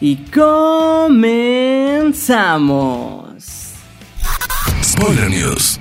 y comenzamos. Spoiler News.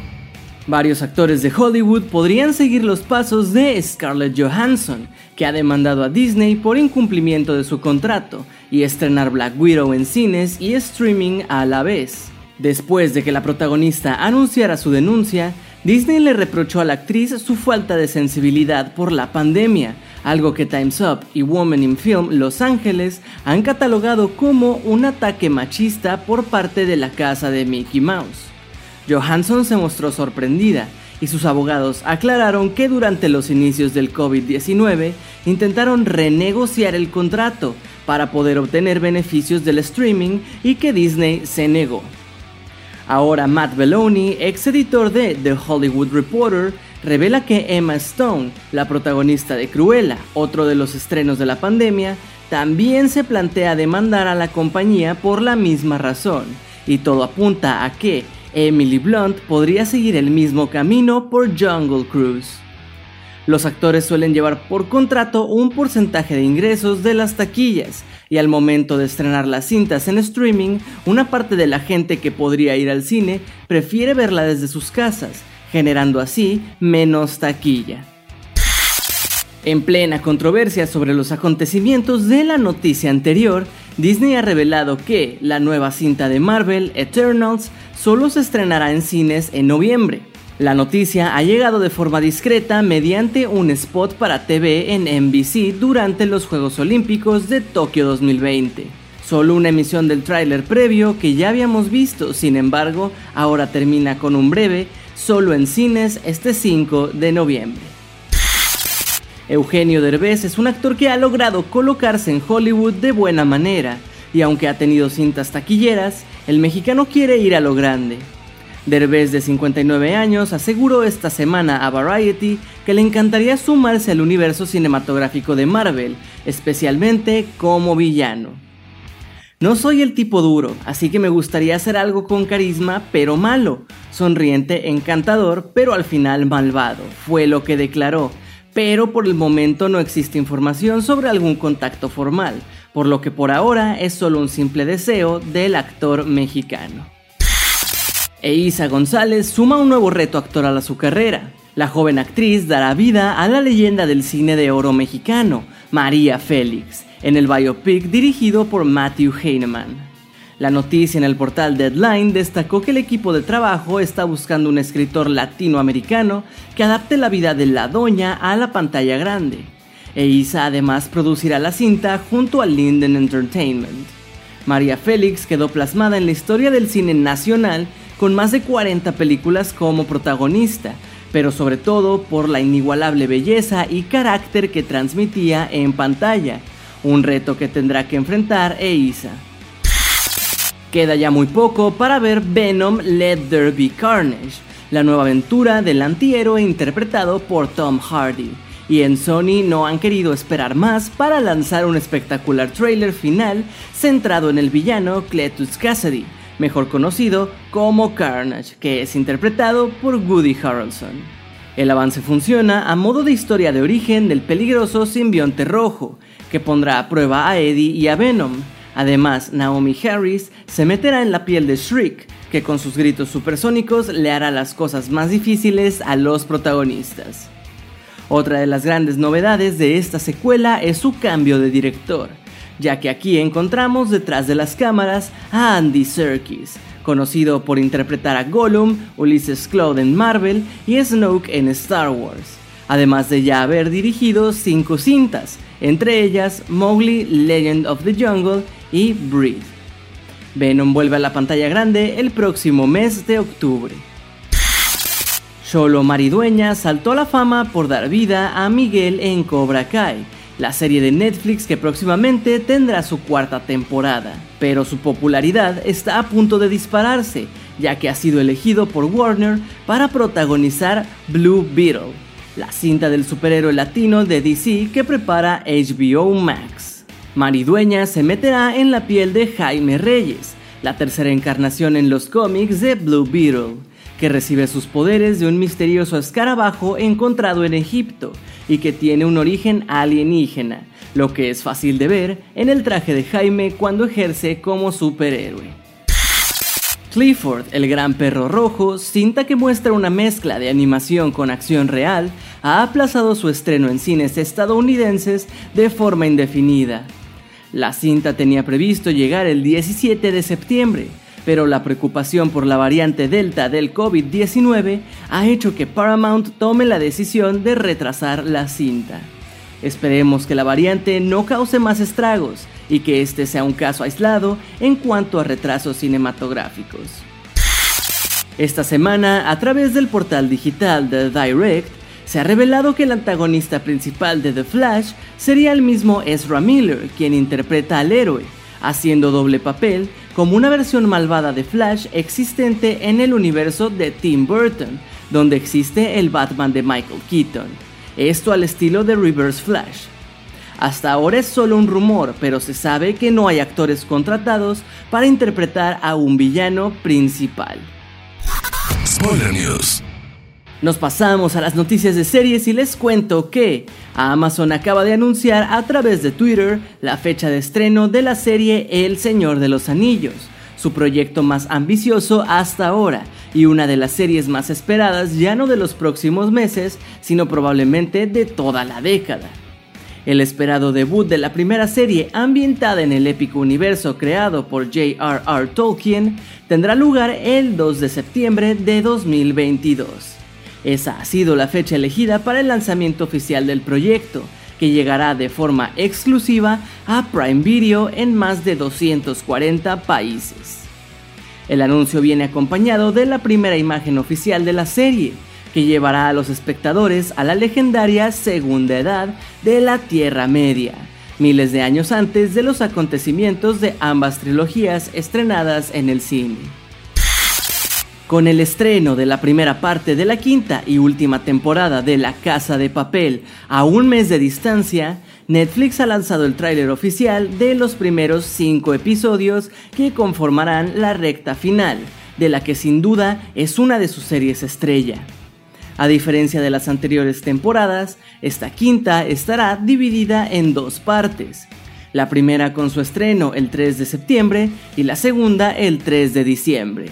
Varios actores de Hollywood podrían seguir los pasos de Scarlett Johansson, que ha demandado a Disney por incumplimiento de su contrato y estrenar Black Widow en cines y streaming a la vez. Después de que la protagonista anunciara su denuncia, Disney le reprochó a la actriz su falta de sensibilidad por la pandemia, algo que Time's Up y Woman in Film Los Ángeles han catalogado como un ataque machista por parte de la casa de Mickey Mouse. Johansson se mostró sorprendida y sus abogados aclararon que durante los inicios del COVID-19 intentaron renegociar el contrato para poder obtener beneficios del streaming y que Disney se negó. Ahora Matt Belloni, ex editor de The Hollywood Reporter, revela que Emma Stone, la protagonista de Cruella, otro de los estrenos de la pandemia, también se plantea demandar a la compañía por la misma razón, y todo apunta a que Emily Blunt podría seguir el mismo camino por Jungle Cruise. Los actores suelen llevar por contrato un porcentaje de ingresos de las taquillas, y al momento de estrenar las cintas en streaming, una parte de la gente que podría ir al cine prefiere verla desde sus casas, generando así menos taquilla. En plena controversia sobre los acontecimientos de la noticia anterior, Disney ha revelado que la nueva cinta de Marvel, Eternals, solo se estrenará en cines en noviembre. La noticia ha llegado de forma discreta mediante un spot para TV en NBC durante los Juegos Olímpicos de Tokio 2020. Solo una emisión del tráiler previo que ya habíamos visto, sin embargo, ahora termina con un breve, solo en cines este 5 de noviembre. Eugenio Derbez es un actor que ha logrado colocarse en Hollywood de buena manera, y aunque ha tenido cintas taquilleras, el mexicano quiere ir a lo grande. Derbez, de 59 años, aseguró esta semana a Variety que le encantaría sumarse al universo cinematográfico de Marvel, especialmente como villano. No soy el tipo duro, así que me gustaría hacer algo con carisma, pero malo, sonriente, encantador, pero al final malvado, fue lo que declaró. Pero por el momento no existe información sobre algún contacto formal, por lo que por ahora es solo un simple deseo del actor mexicano. Eiza González suma un nuevo reto actoral a su carrera. La joven actriz dará vida a la leyenda del cine de oro mexicano, María Félix, en el biopic dirigido por Matthew Heinemann. La noticia en el portal Deadline destacó que el equipo de trabajo está buscando un escritor latinoamericano que adapte la vida de la doña a la pantalla grande. Eiza además producirá la cinta junto a Linden Entertainment. María Félix quedó plasmada en la historia del cine nacional con más de 40 películas como protagonista, pero sobre todo por la inigualable belleza y carácter que transmitía en pantalla, un reto que tendrá que enfrentar Eiza. Queda ya muy poco para ver Venom Let There Be Carnage, la nueva aventura del antihéroe interpretado por Tom Hardy, y en Sony no han querido esperar más para lanzar un espectacular trailer final centrado en el villano Cletus Cassidy, mejor conocido como Carnage, que es interpretado por Woody Harrelson. El avance funciona a modo de historia de origen del peligroso simbionte rojo, que pondrá a prueba a Eddie y a Venom. Además, Naomi Harris se meterá en la piel de Shriek, que con sus gritos supersónicos le hará las cosas más difíciles a los protagonistas. Otra de las grandes novedades de esta secuela es su cambio de director ya que aquí encontramos detrás de las cámaras a Andy Serkis, conocido por interpretar a Gollum, Ulysses Claude en Marvel y Snoke en Star Wars, además de ya haber dirigido cinco cintas, entre ellas Mowgli, Legend of the Jungle y Breathe. Venom vuelve a la pantalla grande el próximo mes de octubre. Solo Maridueña saltó a la fama por dar vida a Miguel en Cobra Kai, la serie de Netflix que próximamente tendrá su cuarta temporada, pero su popularidad está a punto de dispararse, ya que ha sido elegido por Warner para protagonizar Blue Beetle, la cinta del superhéroe latino de DC que prepara HBO Max. Maridueña se meterá en la piel de Jaime Reyes, la tercera encarnación en los cómics de Blue Beetle, que recibe sus poderes de un misterioso escarabajo encontrado en Egipto y que tiene un origen alienígena, lo que es fácil de ver en el traje de Jaime cuando ejerce como superhéroe. Clifford, el gran perro rojo, cinta que muestra una mezcla de animación con acción real, ha aplazado su estreno en cines estadounidenses de forma indefinida. La cinta tenía previsto llegar el 17 de septiembre, pero la preocupación por la variante Delta del COVID-19 ha hecho que Paramount tome la decisión de retrasar la cinta. Esperemos que la variante no cause más estragos y que este sea un caso aislado en cuanto a retrasos cinematográficos. Esta semana, a través del portal digital de Direct, se ha revelado que el antagonista principal de The Flash sería el mismo Ezra Miller, quien interpreta al héroe, haciendo doble papel como una versión malvada de Flash existente en el universo de Tim Burton, donde existe el Batman de Michael Keaton. Esto al estilo de Reverse Flash. Hasta ahora es solo un rumor, pero se sabe que no hay actores contratados para interpretar a un villano principal. Spoiler News. Nos pasamos a las noticias de series y les cuento que Amazon acaba de anunciar a través de Twitter la fecha de estreno de la serie El Señor de los Anillos, su proyecto más ambicioso hasta ahora y una de las series más esperadas ya no de los próximos meses, sino probablemente de toda la década. El esperado debut de la primera serie ambientada en el épico universo creado por J.R.R. Tolkien tendrá lugar el 2 de septiembre de 2022. Esa ha sido la fecha elegida para el lanzamiento oficial del proyecto, que llegará de forma exclusiva a Prime Video en más de 240 países. El anuncio viene acompañado de la primera imagen oficial de la serie, que llevará a los espectadores a la legendaria Segunda Edad de la Tierra Media, miles de años antes de los acontecimientos de ambas trilogías estrenadas en el cine. Con el estreno de la primera parte de la quinta y última temporada de La Casa de Papel a un mes de distancia, Netflix ha lanzado el tráiler oficial de los primeros cinco episodios que conformarán la recta final, de la que sin duda es una de sus series estrella. A diferencia de las anteriores temporadas, esta quinta estará dividida en dos partes. La primera con su estreno el 3 de septiembre y la segunda el 3 de diciembre.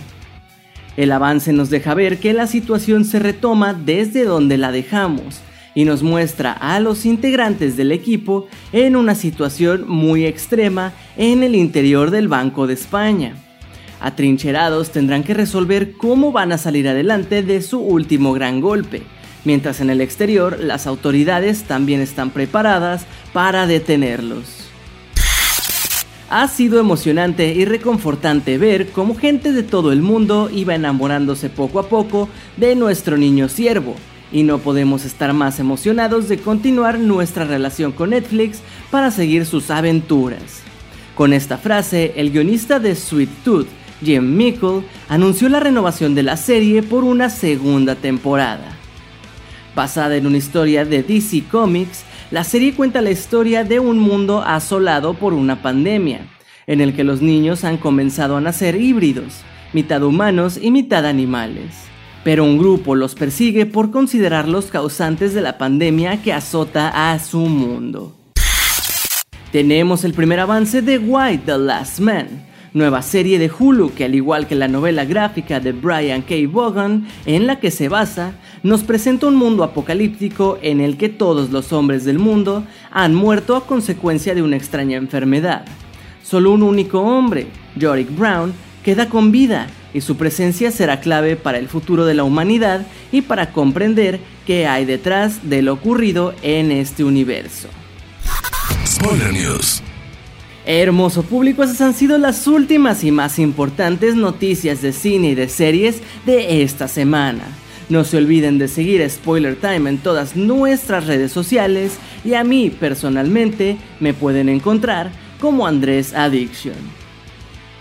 El avance nos deja ver que la situación se retoma desde donde la dejamos y nos muestra a los integrantes del equipo en una situación muy extrema en el interior del Banco de España. Atrincherados tendrán que resolver cómo van a salir adelante de su último gran golpe, mientras en el exterior las autoridades también están preparadas para detenerlos. Ha sido emocionante y reconfortante ver cómo gente de todo el mundo iba enamorándose poco a poco de nuestro niño siervo, y no podemos estar más emocionados de continuar nuestra relación con Netflix para seguir sus aventuras. Con esta frase, el guionista de Sweet Tooth, Jim Mickle, anunció la renovación de la serie por una segunda temporada. Basada en una historia de DC Comics, la serie cuenta la historia de un mundo asolado por una pandemia, en el que los niños han comenzado a nacer híbridos, mitad humanos y mitad animales. Pero un grupo los persigue por considerarlos causantes de la pandemia que azota a su mundo. Tenemos el primer avance de White the Last Man, nueva serie de Hulu que al igual que la novela gráfica de Brian K. Vaughan, en la que se basa, nos presenta un mundo apocalíptico en el que todos los hombres del mundo han muerto a consecuencia de una extraña enfermedad. Solo un único hombre, Yorick Brown, queda con vida y su presencia será clave para el futuro de la humanidad y para comprender qué hay detrás de lo ocurrido en este universo. Spoiler News. Hermoso público, esas han sido las últimas y más importantes noticias de cine y de series de esta semana. No se olviden de seguir Spoiler Time en todas nuestras redes sociales y a mí personalmente me pueden encontrar como Andrés Addiction.